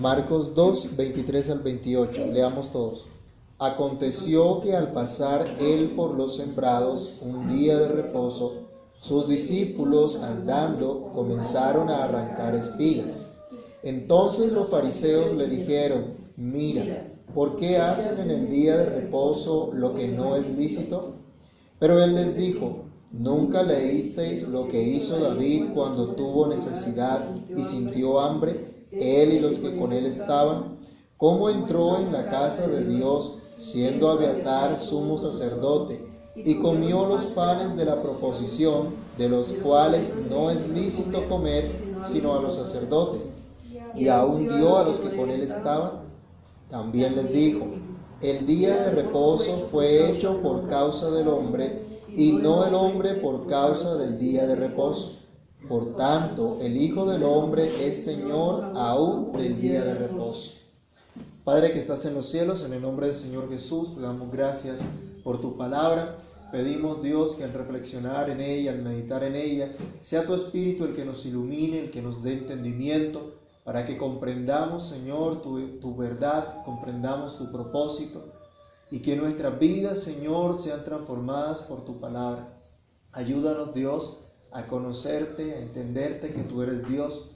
Marcos 2, 23 al 28. Leamos todos. Aconteció que al pasar él por los sembrados un día de reposo, sus discípulos andando comenzaron a arrancar espigas. Entonces los fariseos le dijeron, mira, ¿por qué hacen en el día de reposo lo que no es lícito? Pero él les dijo, ¿nunca leísteis lo que hizo David cuando tuvo necesidad y sintió hambre, él y los que con él estaban? ¿Cómo entró en la casa de Dios siendo Abiatar sumo sacerdote y comió los panes de la proposición, de los cuales no es lícito comer sino a los sacerdotes? Y aún dio a los que con él estaban también les dijo, el día de reposo fue hecho por causa del hombre y no el hombre por causa del día de reposo. Por tanto, el Hijo del Hombre es Señor aún del día de reposo. Padre que estás en los cielos, en el nombre del Señor Jesús, te damos gracias por tu palabra. Pedimos Dios que al reflexionar en ella, al meditar en ella, sea tu Espíritu el que nos ilumine, el que nos dé entendimiento para que comprendamos, Señor, tu, verdad, comprendamos tu propósito y que nuestras vidas, Señor, sean transformadas por tu palabra. Ayúdanos, Dios, a conocerte, a entenderte que tú eres Dios.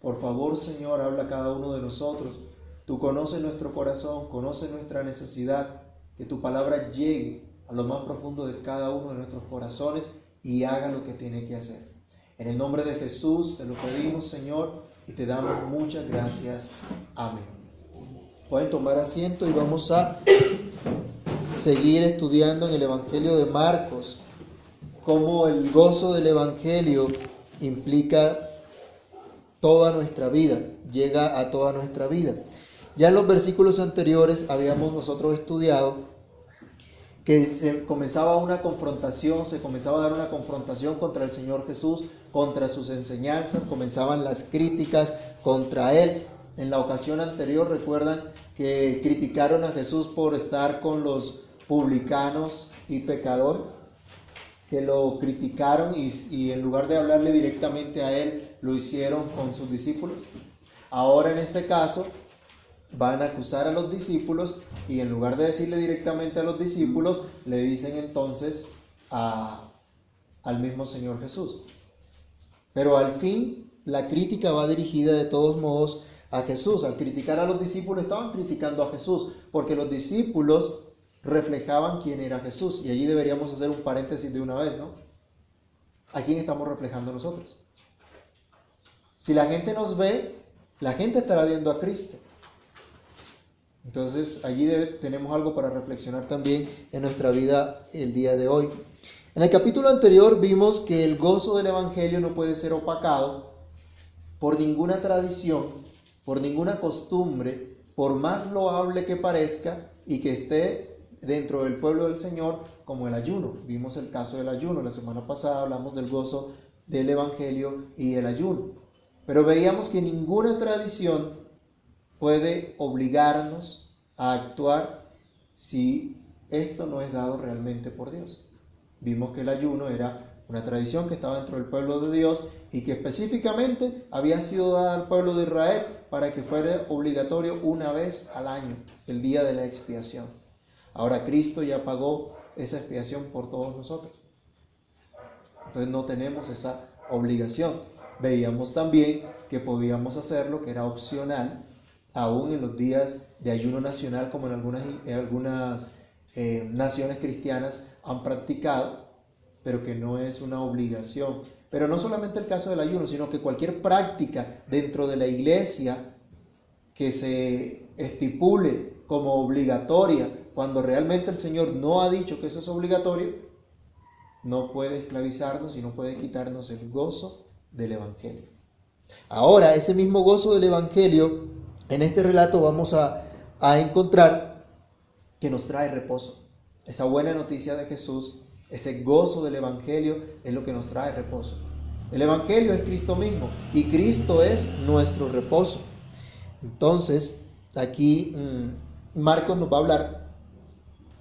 Por favor, Señor, habla a cada uno de nosotros. Tú conoces nuestro corazón, conoces nuestra necesidad. Que tu palabra llegue a lo más profundo de cada uno de nuestros corazones y haga lo que tiene que hacer. En el nombre de Jesús te lo pedimos, Señor y te damos muchas gracias. Amén. Pueden tomar asiento y vamos a seguir estudiando en el Evangelio de Marcos, cómo el gozo del Evangelio implica toda nuestra vida, llega a toda nuestra vida. Ya en los versículos anteriores habíamos nosotros estudiado que se comenzaba una confrontación, se comenzaba a dar una confrontación contra el Señor Jesús, contra sus enseñanzas, comenzaban las críticas contra Él. En la ocasión anterior recuerdan que criticaron a Jesús por estar con los publicanos y pecadores, que lo criticaron y, en lugar de hablarle directamente a Él, lo hicieron con sus discípulos. Ahora en este caso van a acusar a los discípulos y en lugar de decirle directamente a los discípulos, le dicen entonces al mismo Señor Jesús. Pero al fin la crítica va dirigida de todos modos a Jesús. Al criticar a los discípulos estaban criticando a Jesús porque los discípulos reflejaban quién era Jesús. Y allí deberíamos hacer un paréntesis de una vez, ¿no? ¿A quién estamos reflejando nosotros? Si la gente nos ve, la gente estará viendo a Cristo. Entonces allí tenemos algo para reflexionar también en nuestra vida el día de hoy. En el capítulo anterior vimos que el gozo del Evangelio no puede ser opacado por ninguna tradición, por ninguna costumbre, por más loable que parezca y que esté dentro del pueblo del Señor como el ayuno. Vimos el caso del ayuno. La semana pasada hablamos del gozo del Evangelio y el ayuno. Pero veíamos que ninguna tradición puede obligarnos a actuar si esto no es dado realmente por Dios. Vimos que el ayuno era una tradición que estaba dentro del pueblo de Dios y que específicamente había sido dada al pueblo de Israel para que fuera obligatorio una vez al año, el día de la expiación. Ahora Cristo ya pagó esa expiación por todos nosotros. Entonces no tenemos esa obligación. Veíamos también que podíamos hacerlo, que era opcional, aún en los días de ayuno nacional, como en algunas, algunas eh, naciones cristianas han practicado, pero que no es una obligación. Pero no solamente el caso del ayuno, sino que cualquier práctica dentro de la iglesia que se estipule como obligatoria, cuando realmente el Señor no ha dicho que eso es obligatorio, no puede esclavizarnos y no puede quitarnos el gozo del Evangelio. Ahora, ese mismo gozo del Evangelio en este relato vamos a, encontrar que nos trae reposo. Esa buena noticia de Jesús, ese gozo del Evangelio es lo que nos trae reposo. El Evangelio es Cristo mismo y Cristo es nuestro reposo. Entonces, aquí mm, Marcos nos va a hablar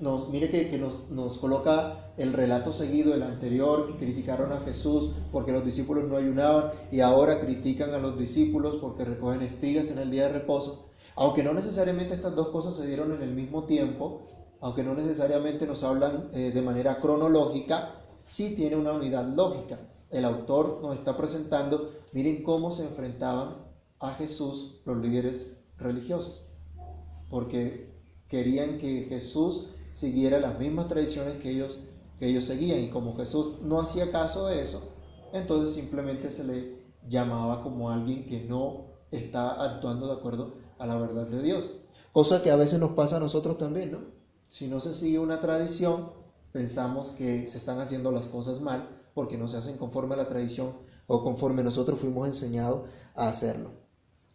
nos, mire que, nos, nos, coloca el relato seguido, el anterior, que criticaron a Jesús porque los discípulos no ayunaban y ahora critican a los discípulos porque recogen espigas en el día de reposo. Aunque no necesariamente estas dos cosas se dieron en el mismo tiempo, aunque no necesariamente nos hablan eh, de manera cronológica, sí tiene una unidad lógica. El autor nos está presentando, miren cómo se enfrentaban a Jesús los líderes religiosos, porque querían que Jesús siguiera las mismas tradiciones que ellos, que ellos seguían, y como Jesús no hacía caso de eso, entonces simplemente se le llamaba como alguien que no está actuando de acuerdo a la verdad de Dios. Cosa que a veces nos pasa a nosotros también, ¿no? Si no se sigue una tradición, pensamos que se están haciendo las cosas mal porque no se hacen conforme a la tradición o conforme nosotros fuimos enseñados a hacerlo.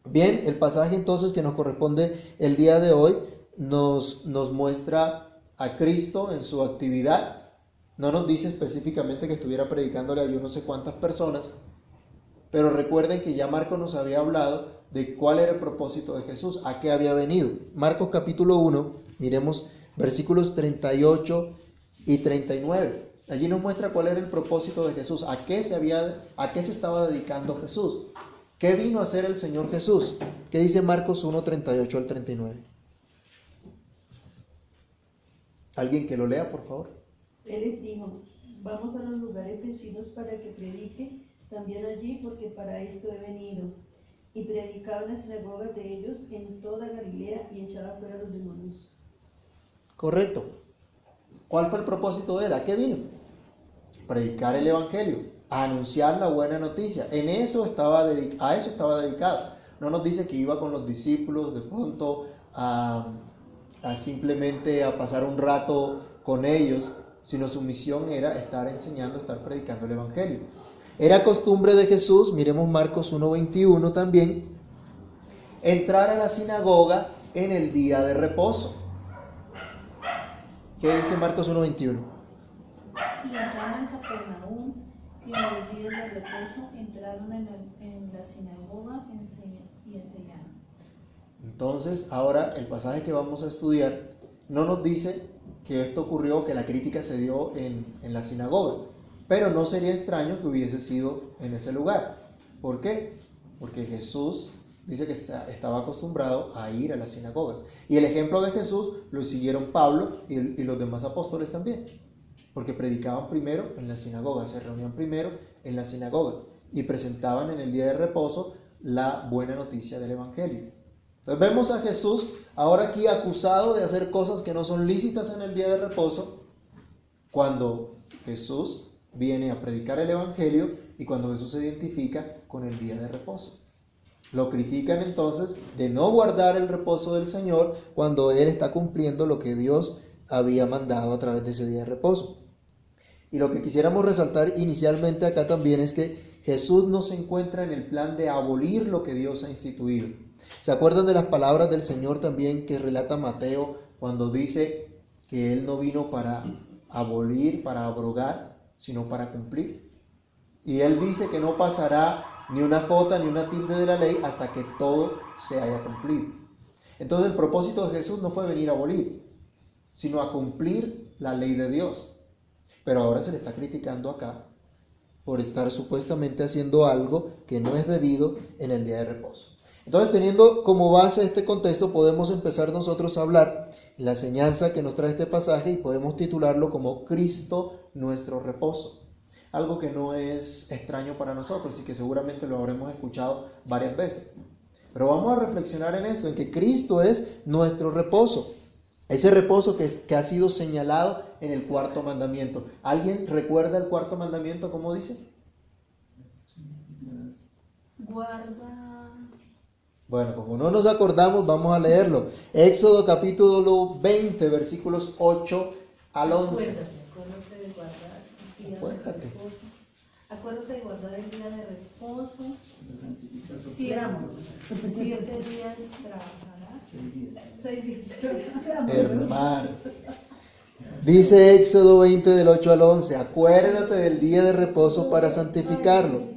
Bien, el pasaje entonces que nos corresponde el día de hoy nos, nos muestra a Cristo en su actividad. No nos dice específicamente que estuviera predicándole a yo no sé cuántas personas, pero recuerden que ya Marcos nos había hablado de cuál era el propósito de Jesús, a qué había venido. Marcos capítulo 1, miremos versículos 38 y 39. Allí nos muestra cuál era el propósito de Jesús, a qué se había a qué se estaba dedicando Jesús. ¿Qué vino a hacer el Señor Jesús? ¿Qué dice Marcos 1 38 al 39? ¿Alguien que lo lea, por favor? Él les dijo, vamos a los lugares vecinos para que predique también allí, porque para esto he venido. Y predicaba en las sinagogas de ellos en toda Galilea y echaba fuera a los demonios. Correcto. ¿Cuál fue el propósito de él? ¿A qué vino? Predicar el Evangelio, anunciar la buena noticia. En eso estaba a eso estaba dedicado. No nos dice que iba con los discípulos de pronto a, a simplemente a pasar un rato con ellos, sino su misión era estar enseñando, estar predicando el Evangelio. Era costumbre de Jesús, miremos Marcos 1.21 también, entrar a la sinagoga en el día de reposo. ¿Qué dice Marcos 1.21? Y entraron en Capernaum y en los días de reposo entraron en, la sinagoga y enseñaron. Entonces, ahora el pasaje que vamos a estudiar no nos dice que esto ocurrió, que la crítica se dio en, la sinagoga, pero no sería extraño que hubiese sido en ese lugar. ¿Por qué? Porque Jesús dice que estaba acostumbrado a ir a las sinagogas. Y el ejemplo de Jesús lo siguieron Pablo y, los demás apóstoles también, porque predicaban primero en la sinagoga, se reunían primero en la sinagoga y presentaban en el día de reposo la buena noticia del Evangelio. Entonces vemos a Jesús ahora aquí acusado de hacer cosas que no son lícitas en el día de reposo, cuando Jesús viene a predicar el Evangelio y cuando Jesús se identifica con el día de reposo. Lo critican entonces de no guardar el reposo del Señor cuando Él está cumpliendo lo que Dios había mandado a través de ese día de reposo. Y lo que quisiéramos resaltar inicialmente acá también es que Jesús no se encuentra en el plan de abolir lo que Dios ha instituido. ¿Se acuerdan de las palabras del Señor también que relata Mateo cuando dice que Él no vino para abolir, para abrogar, sino para cumplir? Y Él dice que no pasará ni una jota ni una tilde de la ley hasta que todo se haya cumplido. Entonces el propósito de Jesús no fue venir a abolir, sino a cumplir la ley de Dios. Pero ahora se le está criticando acá por estar supuestamente haciendo algo que no es debido en el día de reposo. Entonces, teniendo como base este contexto, podemos empezar nosotros a hablar la enseñanza que nos trae este pasaje y podemos titularlo como Cristo nuestro reposo algo que no es extraño para nosotros y que seguramente lo habremos escuchado varias veces. Pero vamos a reflexionar en esto, en que Cristo es nuestro reposo. Ese reposo que, que ha sido señalado en el cuarto mandamiento. ¿Alguien recuerda el cuarto mandamiento cómo dice? Guarda. Bueno, como no nos acordamos, vamos a leerlo. Éxodo capítulo 20, versículos 8 al 11. Acuérdate. Acuérdate de guardar el día de reposo. Siete, siete días trabajarás. Seis días Hermano. Dice Éxodo 20 del 8 al 11, acuérdate del día de reposo para santificarlo.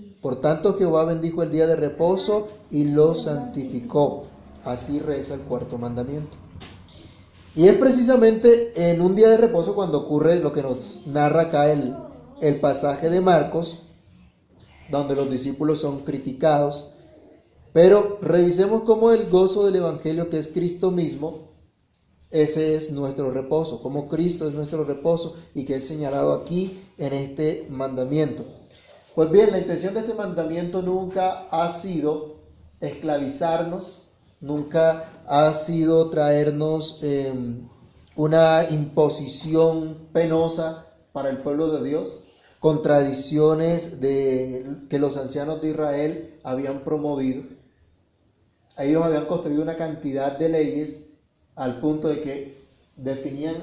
Por tanto Jehová bendijo el día de reposo y lo santificó. Así reza el cuarto mandamiento. Y es precisamente en un día de reposo cuando ocurre lo que nos narra acá el, el pasaje de Marcos, donde los discípulos son criticados. Pero revisemos cómo el gozo del Evangelio, que es Cristo mismo, ese es nuestro reposo, como Cristo es nuestro reposo y que es señalado aquí en este mandamiento. Pues bien, la intención de este mandamiento nunca ha sido esclavizarnos, nunca ha sido traernos em, una imposición penosa para el pueblo de Dios, con tradiciones de, que los ancianos de Israel habían promovido. Ellos habían construido una cantidad de leyes al punto de que definían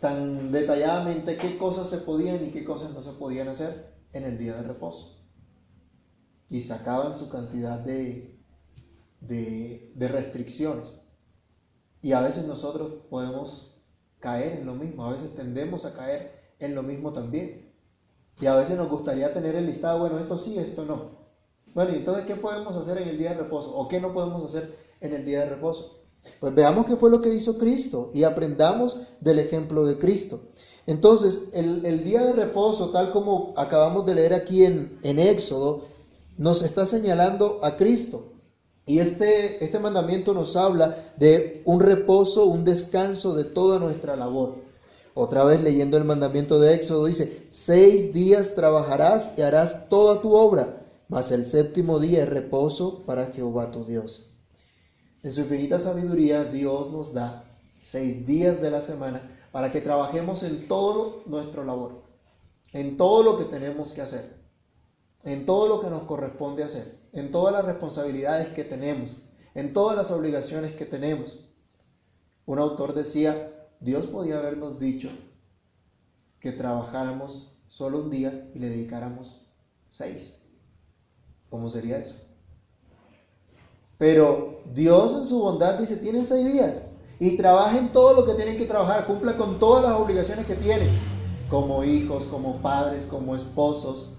tan detalladamente qué cosas se podían y qué cosas no se podían hacer en el día de reposo. Y sacaban su cantidad de, de, restricciones. Y a veces nosotros podemos caer en lo mismo, a veces tendemos a caer en lo mismo también. Y a veces nos gustaría tener el listado, bueno, esto sí, esto no. Bueno, entonces, ¿qué podemos hacer en el día de reposo? ¿O qué no podemos hacer en el día de reposo? Pues veamos qué fue lo que hizo Cristo y aprendamos del ejemplo de Cristo. Entonces, el, día de reposo, tal como acabamos de leer aquí en, en Éxodo, nos está señalando a Cristo. Y este, este mandamiento nos habla de un reposo, un descanso de toda nuestra labor. Otra vez leyendo el mandamiento de Éxodo dice, seis días trabajarás y harás toda tu obra, mas el séptimo día es reposo para Jehová tu Dios. En su infinita sabiduría Dios nos da seis días de la semana para que trabajemos en todo nuestro labor, en todo lo que tenemos que hacer, en todo lo que nos corresponde hacer, en todas las responsabilidades que tenemos, en todas las obligaciones que tenemos. Un autor decía, Dios podía habernos dicho que trabajáramos solo un día y le dedicáramos seis. ¿Cómo sería eso? Pero Dios en su bondad dice, tienen seis días y trabajen todo lo que tienen que trabajar, cumplan con todas las obligaciones que tienen, como hijos, como padres, como esposos,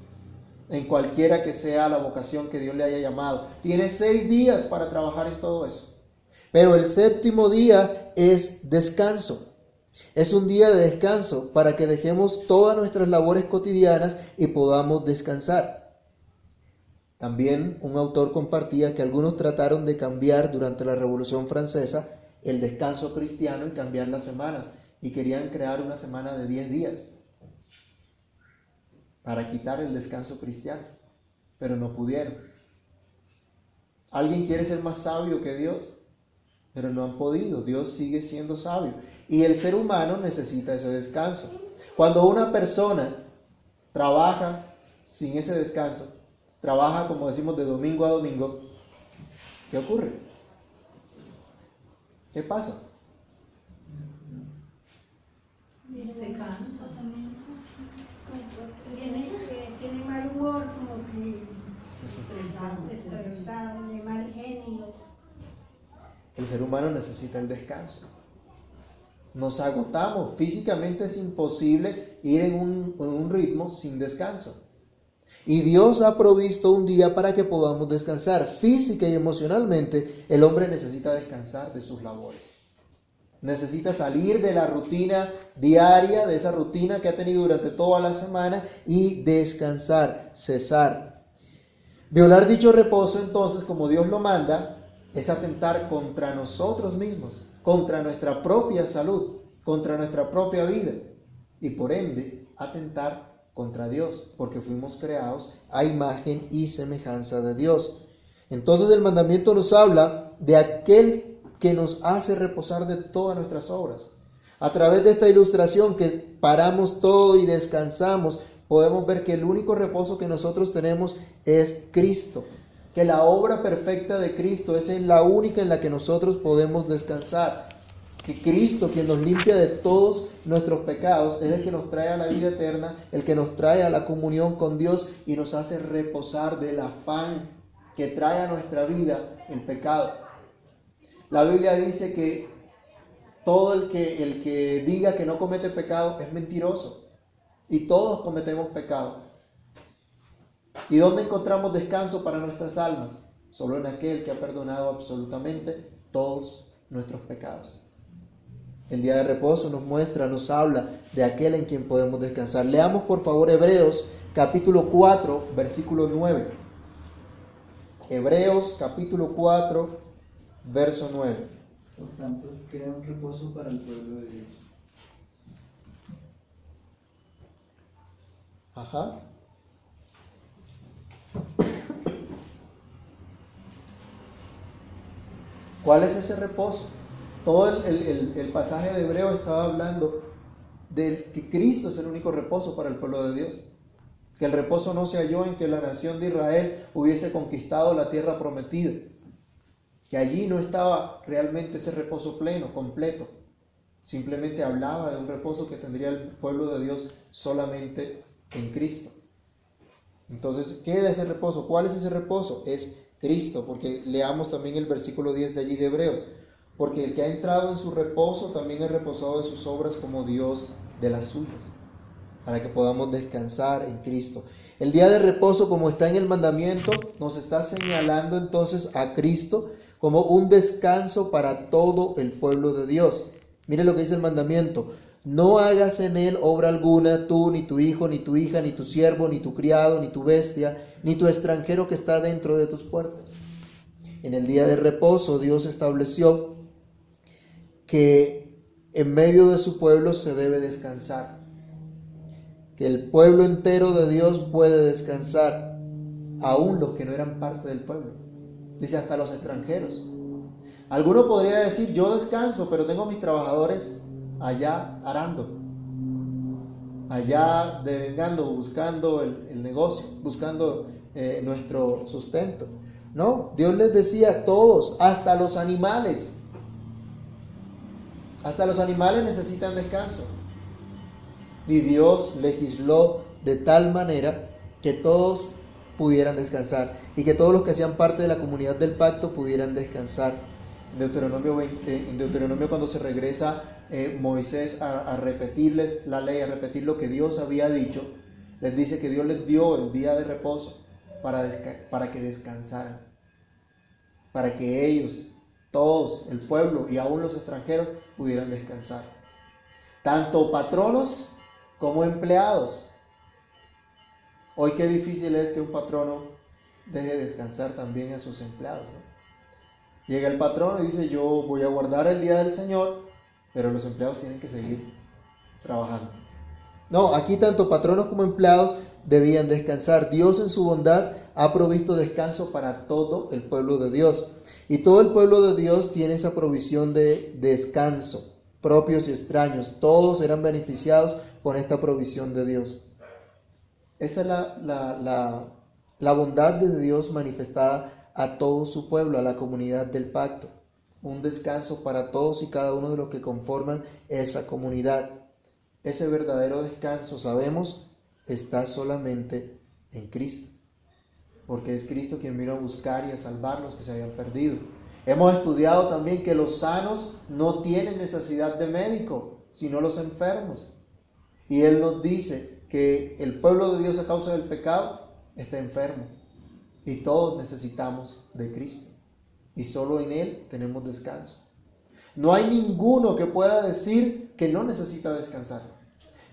en cualquiera que sea la vocación que Dios le haya llamado. Tiene seis días para trabajar en todo eso. Pero el séptimo día es descanso. Es un día de descanso para que dejemos todas nuestras labores cotidianas y podamos descansar. También un autor compartía que algunos trataron de cambiar durante la Revolución Francesa el descanso cristiano y cambiar las semanas. Y querían crear una semana de 10 días para quitar el descanso cristiano, pero no pudieron. ¿Alguien quiere ser más sabio que Dios? Pero no han podido. Dios sigue siendo sabio. Y el ser humano necesita ese descanso. Cuando una persona trabaja sin ese descanso, trabaja, como decimos, de domingo a domingo, ¿qué ocurre? ¿Qué pasa? Se cansa también. Tiene, mal humor, como que estresado, estresado, de mal genio. El ser humano necesita el descanso. Nos agotamos. Físicamente es imposible ir en un, en un ritmo sin descanso. Y Dios ha provisto un día para que podamos descansar. Física y emocionalmente, el hombre necesita descansar de sus labores. Necesita salir de la rutina diaria, de esa rutina que ha tenido durante toda la semana y descansar, cesar. Violar dicho reposo entonces, como Dios lo manda, es atentar contra nosotros mismos, contra nuestra propia salud, contra nuestra propia vida y por ende atentar contra Dios, porque fuimos creados a imagen y semejanza de Dios. Entonces el mandamiento nos habla de aquel que nos hace reposar de todas nuestras obras. A través de esta ilustración que paramos todo y descansamos, podemos ver que el único reposo que nosotros tenemos es Cristo, que la obra perfecta de Cristo es la única en la que nosotros podemos descansar, que Cristo, quien nos limpia de todos nuestros pecados, es el que nos trae a la vida eterna, el que nos trae a la comunión con Dios y nos hace reposar del afán que trae a nuestra vida el pecado. La Biblia dice que todo el que, el que diga que no comete pecado es mentiroso. Y todos cometemos pecado. ¿Y dónde encontramos descanso para nuestras almas? Solo en aquel que ha perdonado absolutamente todos nuestros pecados. El día de reposo nos muestra, nos habla de aquel en quien podemos descansar. Leamos por favor Hebreos capítulo 4, versículo 9. Hebreos capítulo 4, verso 9. Por tanto, crea un reposo para el pueblo de Dios. Ajá. ¿Cuál es ese reposo? Todo el, pasaje de Hebreo estaba hablando de que Cristo es el único reposo para el pueblo de Dios. Que el reposo no se halló en que la nación de Israel hubiese conquistado la tierra prometida. Que allí no estaba realmente ese reposo pleno, completo. Simplemente hablaba de un reposo que tendría el pueblo de Dios solamente en Cristo. Entonces, ¿qué es ese reposo? ¿Cuál es ese reposo? Es Cristo, porque leamos también el versículo 10 de allí de Hebreos. Porque el que ha entrado en su reposo también ha reposado de sus obras como Dios de las suyas, para que podamos descansar en Cristo. El día de reposo, como está en el mandamiento, nos está señalando entonces a Cristo como un descanso para todo el pueblo de Dios. Mire lo que dice el mandamiento. No hagas en él obra alguna, tú, ni tu hijo, ni tu hija, ni tu siervo, ni tu criado, ni tu bestia, ni tu extranjero que está dentro de tus puertas. En el día de reposo Dios estableció que en medio de su pueblo se debe descansar, que el pueblo entero de Dios puede descansar, aún los que no eran parte del pueblo. Dice hasta los extranjeros. Alguno podría decir, yo descanso, pero tengo mis trabajadores allá arando, allá devengando, buscando el, negocio, buscando eh, nuestro sustento. No, Dios les decía a todos, hasta los animales, hasta los animales necesitan descanso. Y Dios legisló de tal manera que todos pudieran descansar y que todos los que hacían parte de la comunidad del pacto pudieran descansar. En Deuteronomio, en Deuteronomio cuando se regresa eh, Moisés a, a, repetirles la ley, a repetir lo que Dios había dicho, les dice que Dios les dio el día de reposo para, para que descansaran, para que ellos todos, el pueblo y aún los extranjeros pudieran descansar. Tanto patronos como empleados. Hoy qué difícil es que un patrono deje descansar también a sus empleados. Llega el patrono y dice, yo voy a guardar el día del Señor, pero los empleados tienen que seguir trabajando. No, aquí tanto patronos como empleados debían descansar. Dios en su bondad ha provisto descanso para todo el pueblo de Dios. Y todo el pueblo de Dios tiene esa provisión de descanso, propios y extraños. Todos serán beneficiados con esta provisión de Dios. Esa es la, la, la bondad de Dios manifestada a todo su pueblo, a la comunidad del pacto. Un descanso para todos y cada uno de los que conforman esa comunidad. Ese verdadero descanso, sabemos, está solamente en Cristo. Porque es Cristo quien vino a buscar y a salvar los que se habían perdido. Hemos estudiado también que los sanos no tienen necesidad de médico, sino los enfermos. Y Él nos dice que el pueblo de Dios a causa del pecado está enfermo. Y todos necesitamos de Cristo. Y solo en Él tenemos descanso. No hay ninguno que pueda decir que no necesita descansar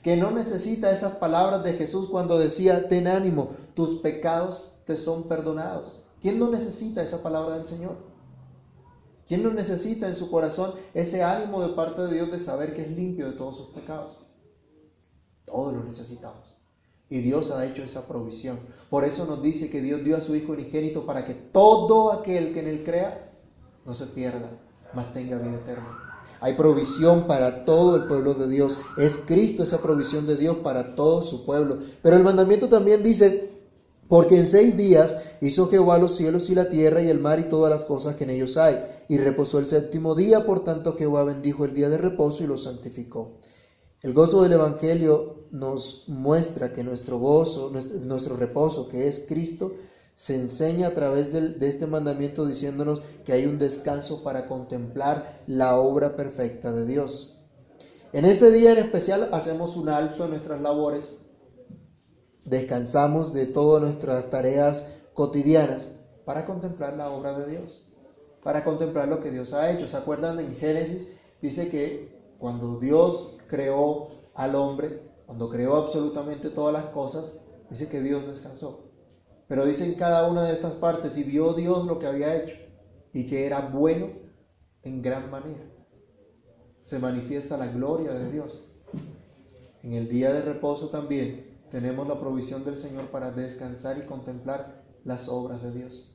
que no necesita esas palabras de Jesús cuando decía, ten ánimo, tus pecados te son perdonados. ¿Quién no necesita esa palabra del Señor? ¿Quién no necesita en su corazón ese ánimo de parte de Dios de saber que es limpio de todos sus pecados? Todos lo necesitamos. Y Dios ha hecho esa provisión. Por eso nos dice que Dios dio a su Hijo unigénito para que todo aquel que en Él crea no se pierda, mas tenga vida eterna. Hay provisión para todo el pueblo de Dios. Es Cristo esa provisión de Dios para todo su pueblo. Pero el mandamiento también dice Porque en seis días hizo Jehová los cielos y la tierra y el mar y todas las cosas que en ellos hay. Y reposó el séptimo día, por tanto Jehová bendijo el día de reposo y lo santificó. El gozo del Evangelio nos muestra que nuestro gozo, nuestro, reposo, que es Cristo, se enseña a través de este mandamiento diciéndonos que hay un descanso para contemplar la obra perfecta de Dios. En este día en especial hacemos un alto en nuestras labores descansamos de todas nuestras tareas cotidianas para contemplar la obra de Dios, para contemplar lo que Dios ha hecho. ¿Se acuerdan en Génesis? Dice que cuando Dios creó al hombre, cuando creó absolutamente todas las cosas, dice que Dios descansó. Pero dice en cada una de estas partes, y vio Dios lo que había hecho, y que era bueno en gran manera. Se manifiesta la gloria de Dios. En el día de reposo también tenemos la provisión del Señor para descansar y contemplar las obras de Dios.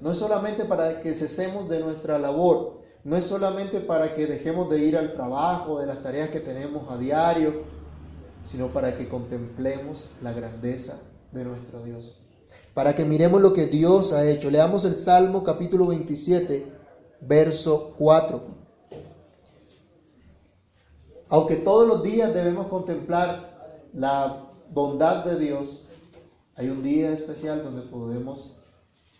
No es solamente para que cesemos de nuestra labor, no es solamente para que dejemos de ir al trabajo, de las tareas que tenemos a diario, sino para que contemplemos la grandeza de nuestro Dios. Para que miremos lo que Dios ha hecho. Leamos el Salmo capítulo 27, verso 4. Aunque todos los días debemos contemplar la bondad de Dios, hay un día especial donde podemos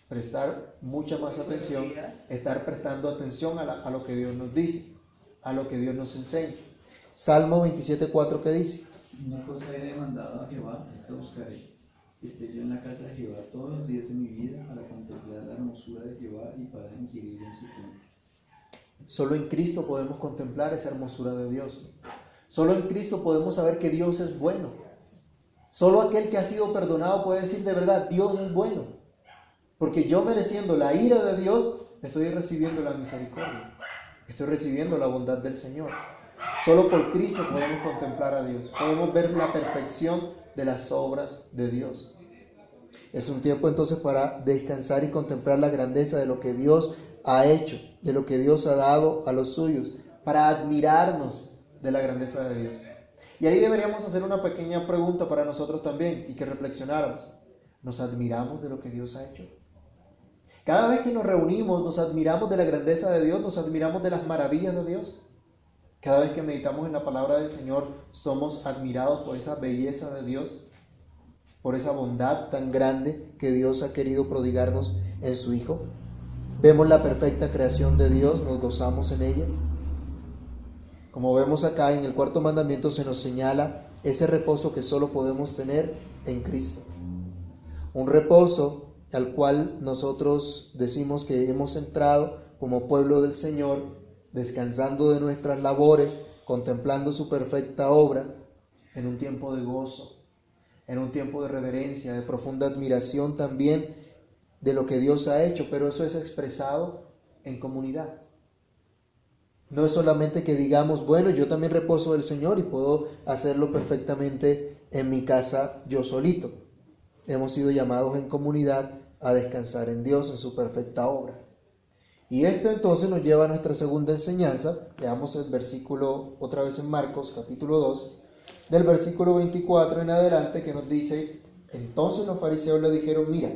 prestar mucha más atención, estar prestando atención a, lo que Dios nos dice, a lo que Dios nos enseña. Salmo 27.4 que dice. Una cosa he demandado a Jehová, esta buscaré, esté yo en la casa de Jehová todos los días de mi vida para contemplar la hermosura de Jehová y para inquirir en su templo. Solo en Cristo podemos contemplar esa hermosura de Dios. Solo en Cristo podemos saber que Dios es bueno Solo aquel que ha sido perdonado puede decir de verdad, Dios es bueno. Porque yo mereciendo la ira de Dios, estoy recibiendo la misericordia. Estoy recibiendo la bondad del Señor. Solo por Cristo podemos contemplar a Dios. Podemos ver la perfección de las obras de Dios. Es un tiempo entonces para descansar y contemplar la grandeza de lo que Dios ha hecho, de lo que Dios ha dado a los suyos, para admirarnos de la grandeza de Dios. Y ahí deberíamos hacer una pequeña pregunta para nosotros también y que reflexionáramos. ¿Nos admiramos de lo que Dios ha hecho? Cada vez que nos reunimos, nos admiramos de la grandeza de Dios, nos admiramos de las maravillas de Dios. Cada vez que meditamos en la palabra del Señor, somos admirados por esa belleza de Dios, por esa bondad tan grande que Dios ha querido prodigarnos en su Hijo. Vemos la perfecta creación de Dios, nos gozamos en ella. Como vemos acá en el cuarto mandamiento se nos señala ese reposo que solo podemos tener en Cristo. Un reposo al cual nosotros decimos que hemos entrado como pueblo del Señor, descansando de nuestras labores, contemplando su perfecta obra en un tiempo de gozo, en un tiempo de reverencia, de profunda admiración también de lo que Dios ha hecho, pero eso es expresado en comunidad. No es solamente que digamos, bueno, yo también reposo del Señor y puedo hacerlo perfectamente en mi casa yo solito. Hemos sido llamados en comunidad a descansar en Dios, en su perfecta obra. Y esto entonces nos lleva a nuestra segunda enseñanza. Veamos el versículo otra vez en Marcos capítulo 2, del versículo 24 en adelante que nos dice, entonces los fariseos le dijeron, mira,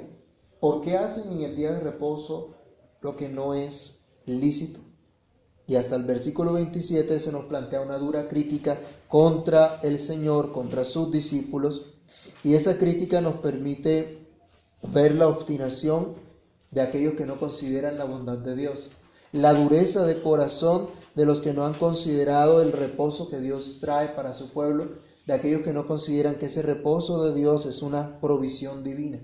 ¿por qué hacen en el día de reposo lo que no es lícito? Y hasta el versículo 27 se nos plantea una dura crítica contra el Señor, contra sus discípulos. Y esa crítica nos permite ver la obstinación de aquellos que no consideran la bondad de Dios, la dureza de corazón de los que no han considerado el reposo que Dios trae para su pueblo, de aquellos que no consideran que ese reposo de Dios es una provisión divina.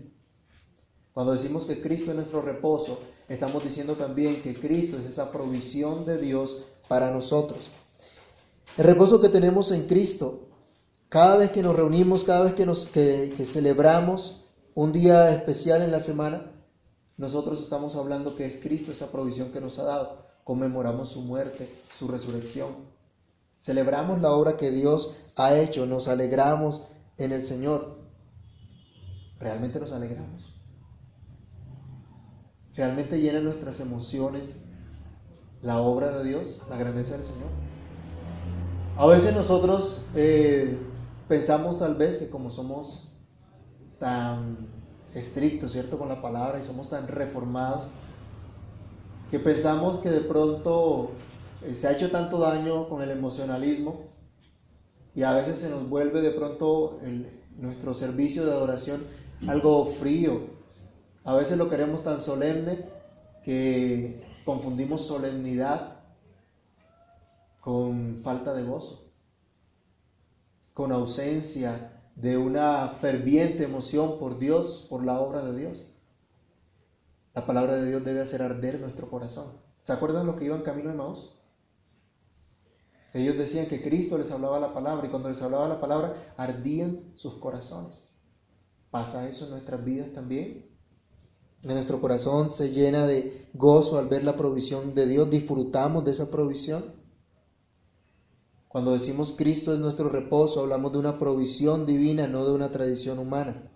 Cuando decimos que Cristo es nuestro reposo, estamos diciendo también que Cristo es esa provisión de Dios para nosotros. El reposo que tenemos en Cristo, cada vez que nos reunimos, cada vez que, nos, que, celebramos un día especial en la semana, nosotros estamos hablando que es Cristo esa provisión que nos ha dado. Conmemoramos su muerte, su resurrección. Celebramos la obra que Dios ha hecho, nos alegramos en el Señor. Realmente nos alegramos realmente llena nuestras emociones la obra de Dios, la grandeza del Señor. A veces nosotros eh, pensamos tal vez que como somos tan estrictos, ¿cierto? Con la palabra y somos tan reformados que pensamos que de pronto eh, se ha hecho tanto daño con el emocionalismo y a veces se nos vuelve de pronto nuestro servicio de adoración algo frío. A veces lo queremos tan solemne que confundimos solemnidad con falta de gozo, con ausencia de una ferviente emoción por Dios, por la obra de Dios. La palabra de Dios debe hacer arder nuestro corazón. ¿Se acuerdan los que iban camino de Maús? Ellos decían que Cristo les hablaba la palabra y cuando les hablaba la palabra ardían sus corazones. ¿Pasa eso en nuestras vidas también? Nuestro corazón se llena de gozo al ver la provisión de Dios, disfrutamos de esa provisión. Cuando decimos Cristo es nuestro reposo, hablamos de una provisión divina, no de una tradición humana.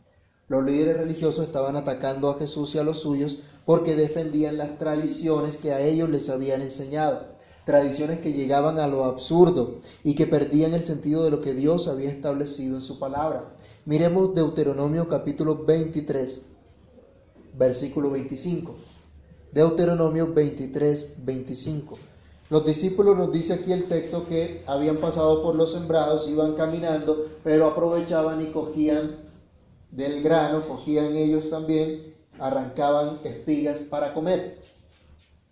Los líderes religiosos estaban atacando a Jesús y a los suyos porque defendían las tradiciones que a ellos les habían enseñado, tradiciones que llegaban a lo absurdo y que perdían el sentido de lo que Dios había establecido en su palabra. Miremos Deuteronomio capítulo 23, versículo 25. Deuteronomio 23, 25. Los discípulos nos dice aquí el texto que habían pasado por los sembrados, iban caminando, pero aprovechaban y cogían del grano, cogían ellos también, arrancaban espigas para comer.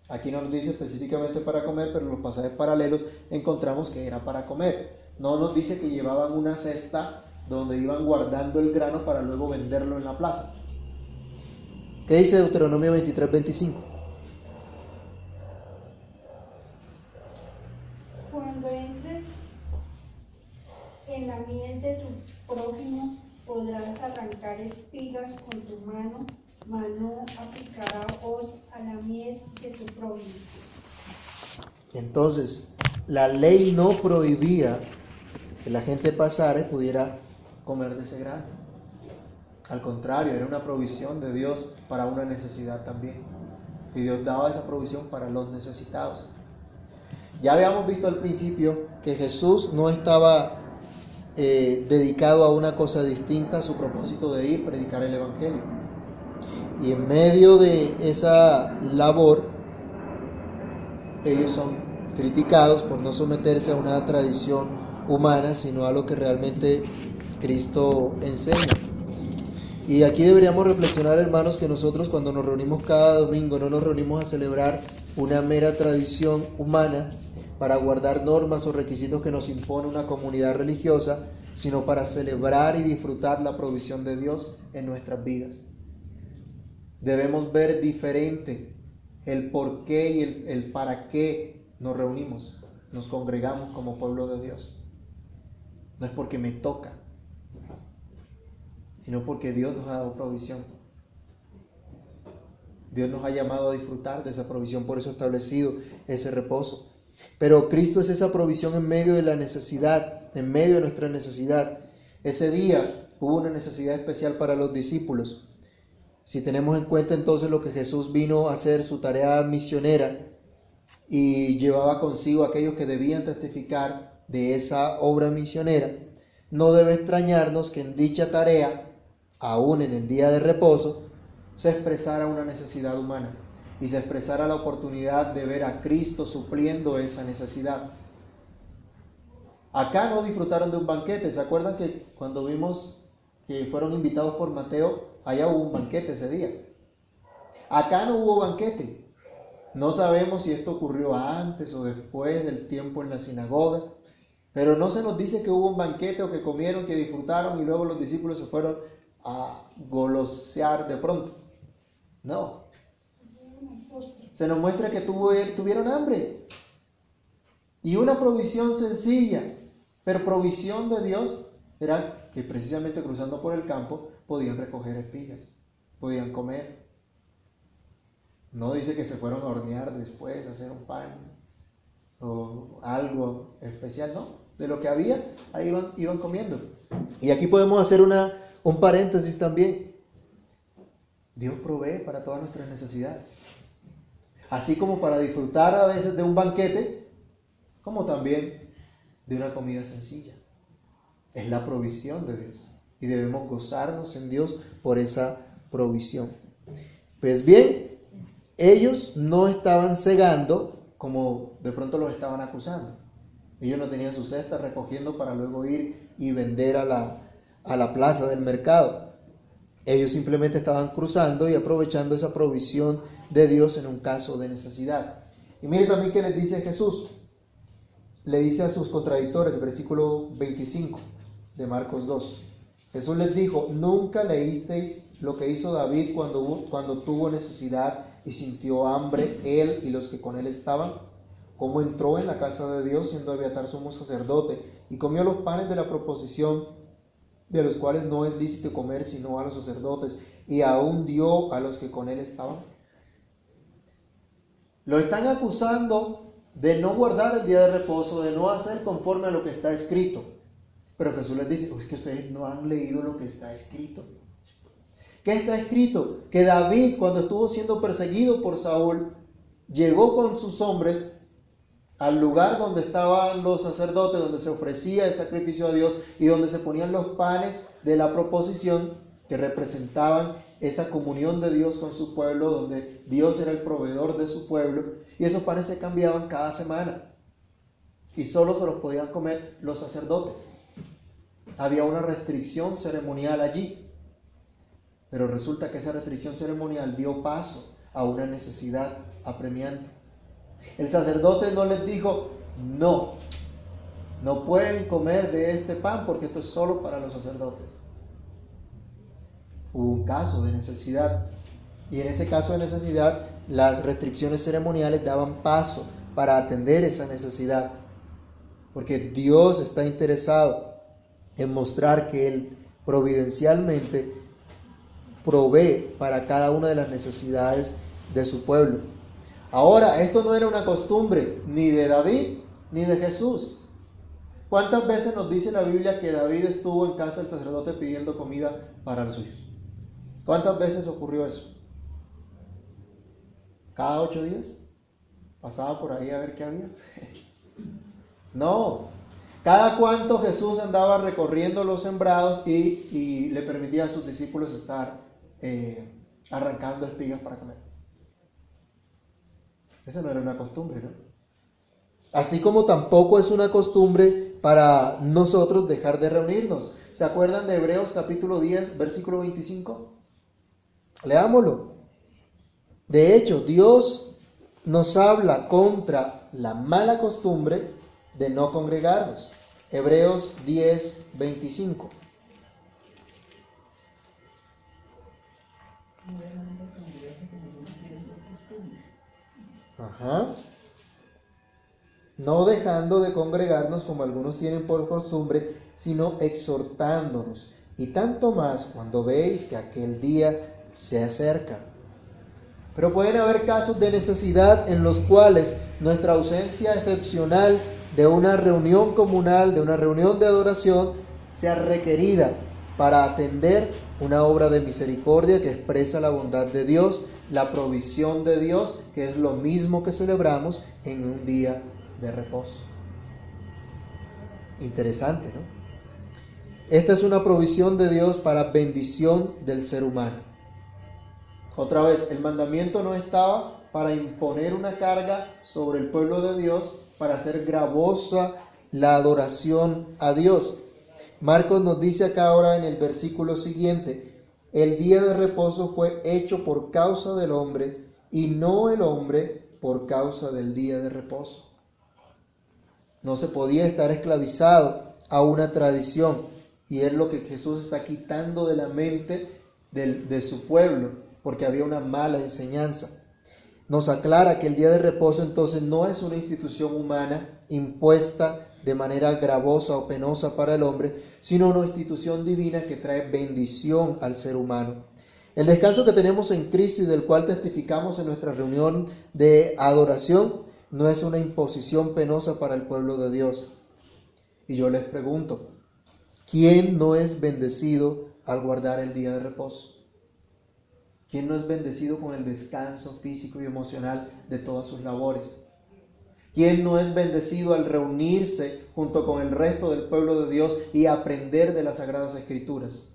Aquí no nos dice específicamente para comer, pero en los pasajes paralelos encontramos que era para comer. No nos dice que llevaban una cesta donde iban guardando el grano para luego venderlo en la plaza. ¿Qué dice Deuteronomio 23, 25? Cuando entres en la miel de tu prójimo, podrás arrancar espigas con tu mano, mas no aplicará hoz a la miel de tu prójimo. Entonces, la ley no prohibía que la gente pasara y pudiera comer de ese grano. Al contrario, era una provisión de Dios para una necesidad también. Y Dios daba esa provisión para los necesitados. Ya habíamos visto al principio que Jesús no estaba eh, dedicado a una cosa distinta a su propósito de ir predicar el Evangelio. Y en medio de esa labor, ellos son criticados por no someterse a una tradición humana, sino a lo que realmente Cristo enseña. Y aquí deberíamos reflexionar, hermanos, que nosotros cuando nos reunimos cada domingo no nos reunimos a celebrar una mera tradición humana para guardar normas o requisitos que nos impone una comunidad religiosa, sino para celebrar y disfrutar la provisión de Dios en nuestras vidas. Debemos ver diferente el por qué y el, el para qué nos reunimos, nos congregamos como pueblo de Dios. No es porque me toca, sino porque Dios nos ha dado provisión. Dios nos ha llamado a disfrutar de esa provisión, por eso ha establecido ese reposo. Pero Cristo es esa provisión en medio de la necesidad, en medio de nuestra necesidad. Ese día hubo una necesidad especial para los discípulos. Si tenemos en cuenta entonces lo que Jesús vino a hacer, su tarea misionera, y llevaba consigo a aquellos que debían testificar de esa obra misionera, no debe extrañarnos que en dicha tarea, aún en el día de reposo, se expresara una necesidad humana y se expresara la oportunidad de ver a Cristo supliendo esa necesidad. Acá no disfrutaron de un banquete, ¿se acuerdan que cuando vimos que fueron invitados por Mateo, allá hubo un banquete ese día? Acá no hubo banquete. No sabemos si esto ocurrió antes o después del tiempo en la sinagoga, pero no se nos dice que hubo un banquete o que comieron, que disfrutaron y luego los discípulos se fueron a golosear de pronto. No. Se nos muestra que tuvieron hambre. Y una provisión sencilla, pero provisión de Dios era que precisamente cruzando por el campo podían recoger espigas, podían comer. No dice que se fueron a hornear después, a hacer un pan o algo especial, no. De lo que había, ahí iban comiendo. Y aquí podemos hacer una, un paréntesis también. Dios provee para todas nuestras necesidades. Así como para disfrutar a veces de un banquete, como también de una comida sencilla. Es la provisión de Dios. Y debemos gozarnos en Dios por esa provisión. Pues bien, ellos no estaban cegando como de pronto los estaban acusando. Ellos no tenían su cesta recogiendo para luego ir y vender a la, a la plaza del mercado. Ellos simplemente estaban cruzando y aprovechando esa provisión de Dios en un caso de necesidad. Y mire también que les dice Jesús. Le dice a sus contradictores, versículo 25 de Marcos 2. Jesús les dijo, nunca leísteis lo que hizo David cuando, cuando tuvo necesidad y sintió hambre, él y los que con él estaban, cómo entró en la casa de Dios siendo Abiatar sumo sacerdote y comió los panes de la proposición, de los cuales no es lícito comer sino a los sacerdotes, y aún dio a los que con él estaban. Lo están acusando de no guardar el día de reposo, de no hacer conforme a lo que está escrito. Pero Jesús les dice, es que ustedes no han leído lo que está escrito. ¿Qué está escrito? Que David, cuando estuvo siendo perseguido por Saúl, llegó con sus hombres al lugar donde estaban los sacerdotes, donde se ofrecía el sacrificio a Dios y donde se ponían los panes de la proposición que representaban esa comunión de Dios con su pueblo, donde Dios era el proveedor de su pueblo, y esos panes se cambiaban cada semana, y solo se los podían comer los sacerdotes. Había una restricción ceremonial allí, pero resulta que esa restricción ceremonial dio paso a una necesidad apremiante. El sacerdote no les dijo, no, no pueden comer de este pan porque esto es solo para los sacerdotes. Hubo un caso de necesidad y en ese caso de necesidad las restricciones ceremoniales daban paso para atender esa necesidad. Porque Dios está interesado en mostrar que Él providencialmente provee para cada una de las necesidades de su pueblo. Ahora, esto no era una costumbre ni de David ni de Jesús. ¿Cuántas veces nos dice la Biblia que David estuvo en casa del sacerdote pidiendo comida para los suyos? ¿Cuántas veces ocurrió eso? ¿Cada ocho días? ¿Pasaba por ahí a ver qué había? no. ¿Cada cuánto Jesús andaba recorriendo los sembrados y, le permitía a sus discípulos estar eh, arrancando espigas para comer? Esa no era una costumbre, ¿no? Así como tampoco es una costumbre para nosotros dejar de reunirnos. ¿Se acuerdan de Hebreos capítulo 10, versículo 25? Leámoslo. De hecho, Dios nos habla contra la mala costumbre de no congregarnos. Hebreos 10, 25. Ajá. No dejando de congregarnos como algunos tienen por costumbre, sino exhortándonos. Y tanto más cuando veis que aquel día se acerca. Pero pueden haber casos de necesidad en los cuales nuestra ausencia excepcional de una reunión comunal, de una reunión de adoración, sea requerida para atender una obra de misericordia que expresa la bondad de Dios la provisión de Dios, que es lo mismo que celebramos en un día de reposo. Interesante, ¿no? Esta es una provisión de Dios para bendición del ser humano. Otra vez, el mandamiento no estaba para imponer una carga sobre el pueblo de Dios, para hacer gravosa la adoración a Dios. Marcos nos dice acá ahora en el versículo siguiente, el día de reposo fue hecho por causa del hombre y no el hombre por causa del día de reposo. No se podía estar esclavizado a una tradición y es lo que Jesús está quitando de la mente de su pueblo porque había una mala enseñanza. Nos aclara que el día de reposo entonces no es una institución humana impuesta de manera gravosa o penosa para el hombre, sino una institución divina que trae bendición al ser humano. El descanso que tenemos en Cristo y del cual testificamos en nuestra reunión de adoración no es una imposición penosa para el pueblo de Dios. Y yo les pregunto, ¿quién no es bendecido al guardar el día de reposo? ¿Quién no es bendecido con el descanso físico y emocional de todas sus labores? ¿Quién no es bendecido al reunirse junto con el resto del pueblo de Dios y aprender de las Sagradas Escrituras?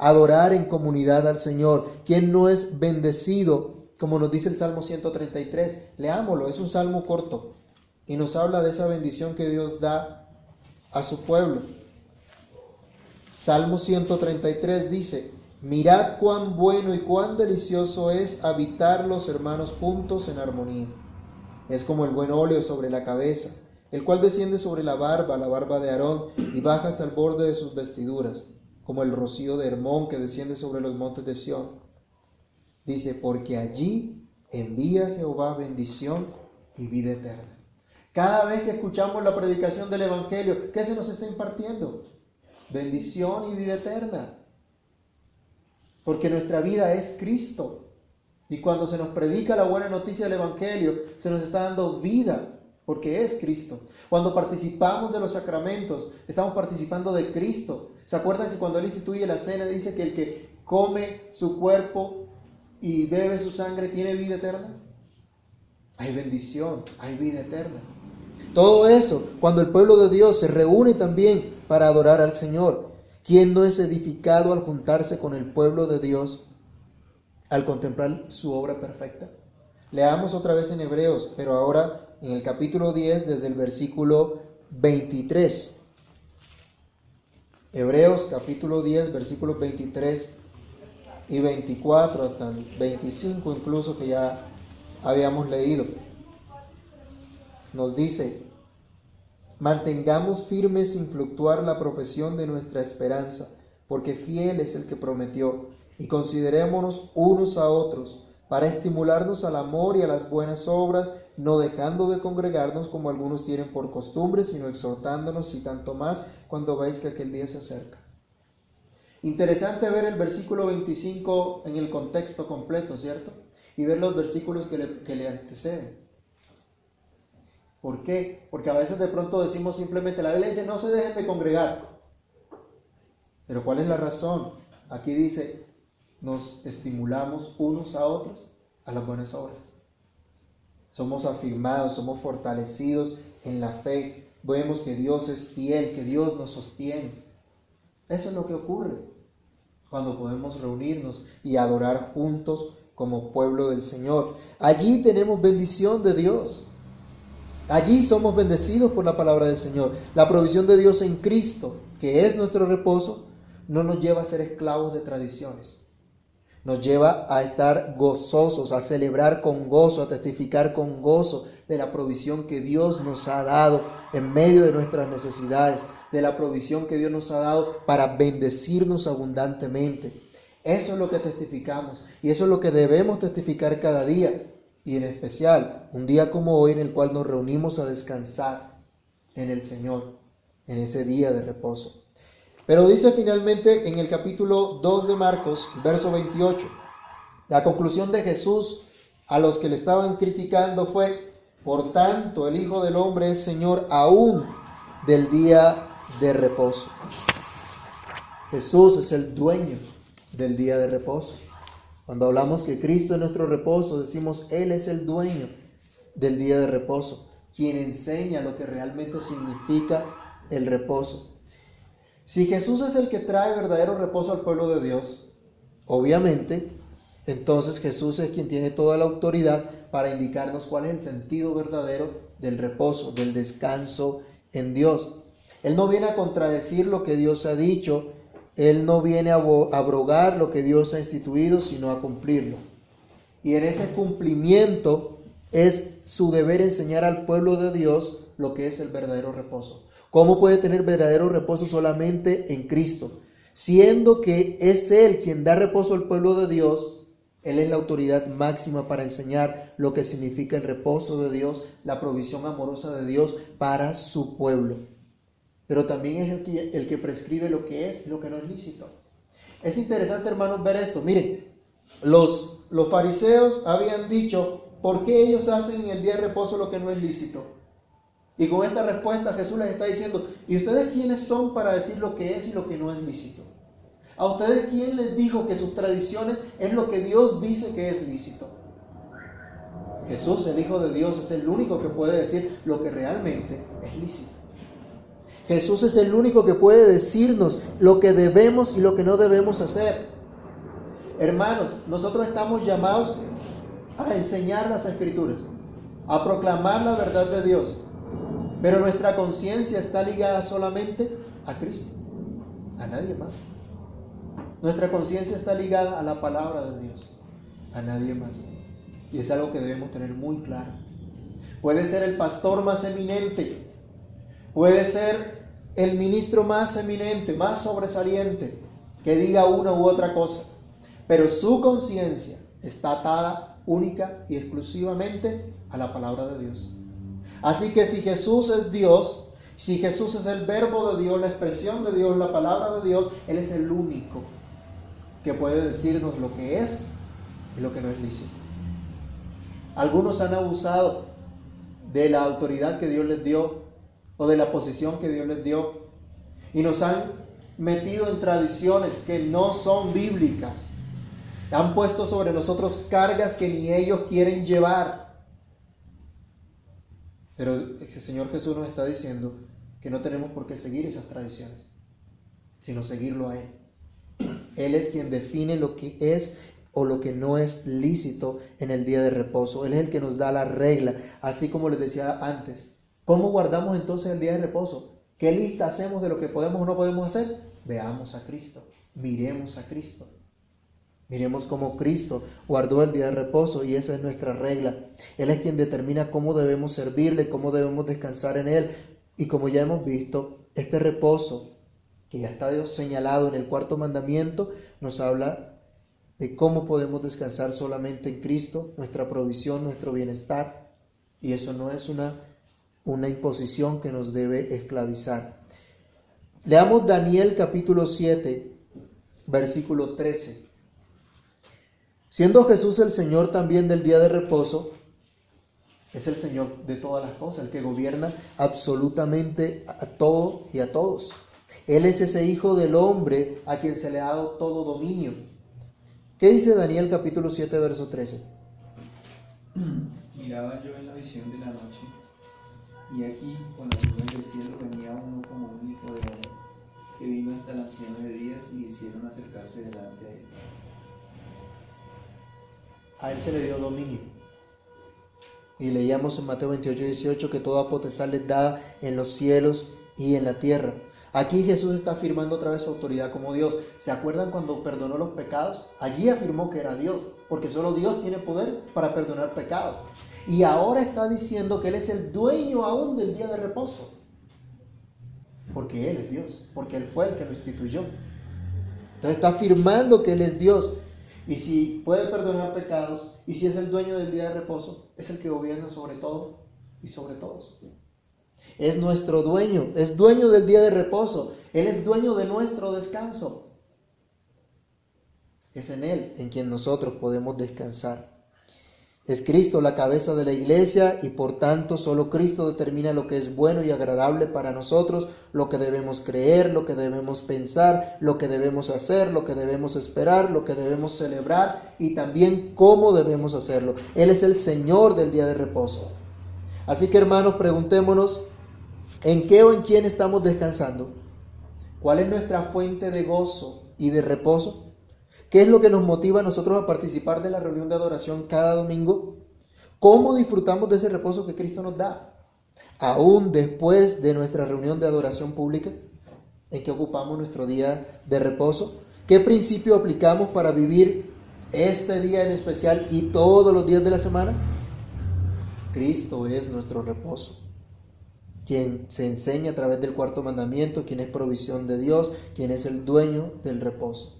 adorar en comunidad al Señor. ¿Quién no es bendecido? Como nos dice el Salmo 133. Leámoslo, es un salmo corto y nos habla de esa bendición que Dios da a su pueblo. Salmo 133 dice, mirad cuán bueno y cuán delicioso es habitar los hermanos juntos en armonía. Es como el buen óleo sobre la cabeza, el cual desciende sobre la barba, la barba de Aarón, y baja hasta el borde de sus vestiduras, como el rocío de Hermón que desciende sobre los montes de Sión. Dice, porque allí envía Jehová bendición y vida eterna. Cada vez que escuchamos la predicación del Evangelio, ¿qué se nos está impartiendo? Bendición y vida eterna. Porque nuestra vida es Cristo. Y cuando se nos predica la buena noticia del Evangelio, se nos está dando vida, porque es Cristo. Cuando participamos de los sacramentos, estamos participando de Cristo. ¿Se acuerdan que cuando Él instituye la cena dice que el que come su cuerpo y bebe su sangre tiene vida eterna? Hay bendición, hay vida eterna. Todo eso, cuando el pueblo de Dios se reúne también para adorar al Señor. ¿Quién no es edificado al juntarse con el pueblo de Dios, al contemplar su obra perfecta? Leamos otra vez en Hebreos, pero ahora en el capítulo 10 desde el versículo 23. Hebreos capítulo 10, versículos 23 y 24 hasta el 25 incluso que ya habíamos leído nos dice, mantengamos firmes sin fluctuar la profesión de nuestra esperanza, porque fiel es el que prometió, y considerémonos unos a otros para estimularnos al amor y a las buenas obras, no dejando de congregarnos como algunos tienen por costumbre, sino exhortándonos y tanto más cuando veis que aquel día se acerca. Interesante ver el versículo 25 en el contexto completo, ¿cierto? Y ver los versículos que le, que le anteceden. ¿Por qué? Porque a veces de pronto decimos simplemente, la Biblia dice, no se dejen de congregar. Pero ¿cuál es la razón? Aquí dice, nos estimulamos unos a otros a las buenas obras. Somos afirmados, somos fortalecidos en la fe. Vemos que Dios es fiel, que Dios nos sostiene. Eso es lo que ocurre cuando podemos reunirnos y adorar juntos como pueblo del Señor. Allí tenemos bendición de Dios. Allí somos bendecidos por la palabra del Señor. La provisión de Dios en Cristo, que es nuestro reposo, no nos lleva a ser esclavos de tradiciones. Nos lleva a estar gozosos, a celebrar con gozo, a testificar con gozo de la provisión que Dios nos ha dado en medio de nuestras necesidades, de la provisión que Dios nos ha dado para bendecirnos abundantemente. Eso es lo que testificamos y eso es lo que debemos testificar cada día y en especial un día como hoy en el cual nos reunimos a descansar en el Señor, en ese día de reposo. Pero dice finalmente en el capítulo 2 de Marcos, verso 28, la conclusión de Jesús a los que le estaban criticando fue, por tanto el Hijo del Hombre es Señor aún del día de reposo. Jesús es el dueño del día de reposo. Cuando hablamos que Cristo es nuestro reposo, decimos Él es el dueño del día de reposo, quien enseña lo que realmente significa el reposo. Si Jesús es el que trae verdadero reposo al pueblo de Dios, obviamente, entonces Jesús es quien tiene toda la autoridad para indicarnos cuál es el sentido verdadero del reposo, del descanso en Dios. Él no viene a contradecir lo que Dios ha dicho, él no viene a abrogar lo que Dios ha instituido, sino a cumplirlo. Y en ese cumplimiento es su deber enseñar al pueblo de Dios lo que es el verdadero reposo. ¿Cómo puede tener verdadero reposo solamente en Cristo? Siendo que es Él quien da reposo al pueblo de Dios, Él es la autoridad máxima para enseñar lo que significa el reposo de Dios, la provisión amorosa de Dios para su pueblo pero también es el que, el que prescribe lo que es y lo que no es lícito. Es interesante, hermanos, ver esto. Miren, los, los fariseos habían dicho, ¿por qué ellos hacen en el día de reposo lo que no es lícito? Y con esta respuesta Jesús les está diciendo, ¿y ustedes quiénes son para decir lo que es y lo que no es lícito? ¿A ustedes quién les dijo que sus tradiciones es lo que Dios dice que es lícito? Jesús, el Hijo de Dios, es el único que puede decir lo que realmente es lícito. Jesús es el único que puede decirnos lo que debemos y lo que no debemos hacer. Hermanos, nosotros estamos llamados a enseñar las escrituras, a proclamar la verdad de Dios, pero nuestra conciencia está ligada solamente a Cristo, a nadie más. Nuestra conciencia está ligada a la palabra de Dios, a nadie más. Y es algo que debemos tener muy claro. Puede ser el pastor más eminente, puede ser el ministro más eminente, más sobresaliente, que diga una u otra cosa, pero su conciencia está atada única y exclusivamente a la palabra de Dios. Así que si Jesús es Dios, si Jesús es el verbo de Dios, la expresión de Dios, la palabra de Dios, Él es el único que puede decirnos lo que es y lo que no es lícito. Algunos han abusado de la autoridad que Dios les dio o de la posición que Dios les dio y nos han metido en tradiciones que no son bíblicas. Han puesto sobre nosotros cargas que ni ellos quieren llevar. Pero el Señor Jesús nos está diciendo que no tenemos por qué seguir esas tradiciones, sino seguirlo a Él. Él es quien define lo que es o lo que no es lícito en el día de reposo. Él es el que nos da la regla, así como les decía antes. ¿Cómo guardamos entonces el día de reposo? ¿Qué lista hacemos de lo que podemos o no podemos hacer? Veamos a Cristo, miremos a Cristo. Miremos cómo Cristo guardó el día de reposo y esa es nuestra regla. Él es quien determina cómo debemos servirle, cómo debemos descansar en Él. Y como ya hemos visto, este reposo que ya está señalado en el cuarto mandamiento nos habla de cómo podemos descansar solamente en Cristo, nuestra provisión, nuestro bienestar. Y eso no es una, una imposición que nos debe esclavizar. Leamos Daniel capítulo 7, versículo 13. Siendo Jesús el Señor también del día de reposo, es el Señor de todas las cosas, el que gobierna absolutamente a todo y a todos. Él es ese Hijo del hombre a quien se le ha dado todo dominio. ¿Qué dice Daniel capítulo 7, verso 13? Miraba yo en la visión de la noche, y aquí con las nubes del cielo venía uno como un hijo de hombre, que vino hasta el anciano de días y hicieron acercarse delante de él. A él se le dio dominio. Y leíamos en Mateo 28, 18 que toda potestad les dada en los cielos y en la tierra. Aquí Jesús está afirmando otra vez su autoridad como Dios. ¿Se acuerdan cuando perdonó los pecados? Allí afirmó que era Dios, porque solo Dios tiene poder para perdonar pecados. Y ahora está diciendo que Él es el dueño aún del día de reposo. Porque Él es Dios, porque Él fue el que lo instituyó. Entonces está afirmando que Él es Dios. Y si puede perdonar pecados, y si es el dueño del día de reposo, es el que gobierna sobre todo y sobre todos. Es nuestro dueño, es dueño del día de reposo, Él es dueño de nuestro descanso. Es en Él en quien nosotros podemos descansar. Es Cristo la cabeza de la iglesia y por tanto solo Cristo determina lo que es bueno y agradable para nosotros, lo que debemos creer, lo que debemos pensar, lo que debemos hacer, lo que debemos esperar, lo que debemos celebrar y también cómo debemos hacerlo. Él es el Señor del día de reposo. Así que hermanos, preguntémonos, ¿en qué o en quién estamos descansando? ¿Cuál es nuestra fuente de gozo y de reposo? ¿Qué es lo que nos motiva a nosotros a participar de la reunión de adoración cada domingo? ¿Cómo disfrutamos de ese reposo que Cristo nos da? Aún después de nuestra reunión de adoración pública, ¿en qué ocupamos nuestro día de reposo? ¿Qué principio aplicamos para vivir este día en especial y todos los días de la semana? Cristo es nuestro reposo quien se enseña a través del cuarto mandamiento, quien es provisión de Dios, quien es el dueño del reposo.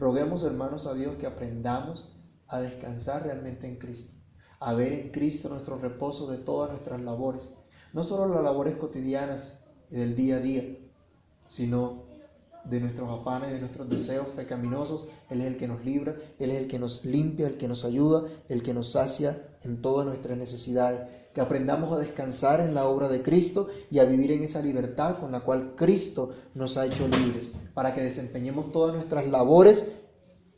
Roguemos, hermanos, a Dios que aprendamos a descansar realmente en Cristo, a ver en Cristo nuestro reposo de todas nuestras labores, no solo las labores cotidianas del día a día, sino de nuestros afanes, de nuestros deseos pecaminosos. Él es el que nos libra, Él es el que nos limpia, el que nos ayuda, el que nos sacia en todas nuestras necesidades. Que aprendamos a descansar en la obra de Cristo y a vivir en esa libertad con la cual Cristo nos ha hecho libres, para que desempeñemos todas nuestras labores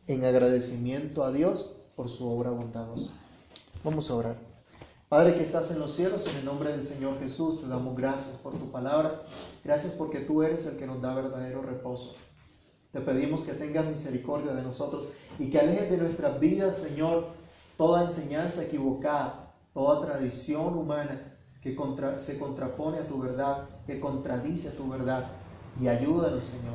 en agradecimiento a Dios por su obra bondadosa. Vamos a orar. Padre que estás en los cielos, en el nombre del Señor Jesús, te damos gracias por tu palabra. Gracias porque tú eres el que nos da verdadero reposo. Te pedimos que tengas misericordia de nosotros y que alejes de nuestras vidas, Señor, toda enseñanza equivocada, toda tradición humana que se contrapone a tu verdad, que contradice tu verdad. Y ayúdanos, Señor,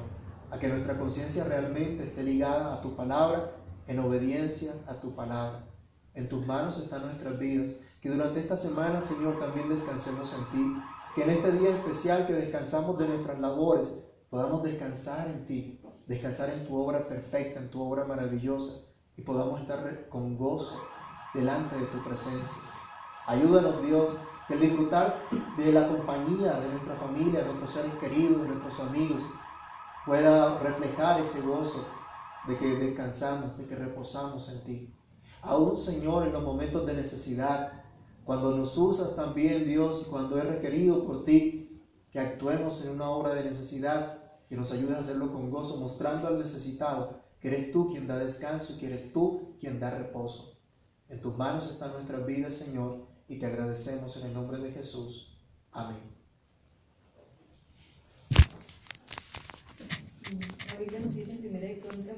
a que nuestra conciencia realmente esté ligada a tu palabra, en obediencia a tu palabra. En tus manos están nuestras vidas. Que durante esta semana, Señor, también descansemos en ti. Que en este día especial que descansamos de nuestras labores, podamos descansar en ti, descansar en tu obra perfecta, en tu obra maravillosa, y podamos estar con gozo delante de tu presencia. Ayúdanos, Dios, que el disfrutar de la compañía de nuestra familia, de nuestros seres queridos, de nuestros amigos, pueda reflejar ese gozo de que descansamos, de que reposamos en ti. Aún, Señor, en los momentos de necesidad, cuando nos usas también, Dios, y cuando es requerido por ti, que actuemos en una obra de necesidad, que nos ayudes a hacerlo con gozo, mostrando al necesitado que eres tú quien da descanso y que eres tú quien da reposo. En tus manos están nuestras vidas, Señor, y te agradecemos en el nombre de Jesús. Amén. La Biblia nos dice en 1 Crónicas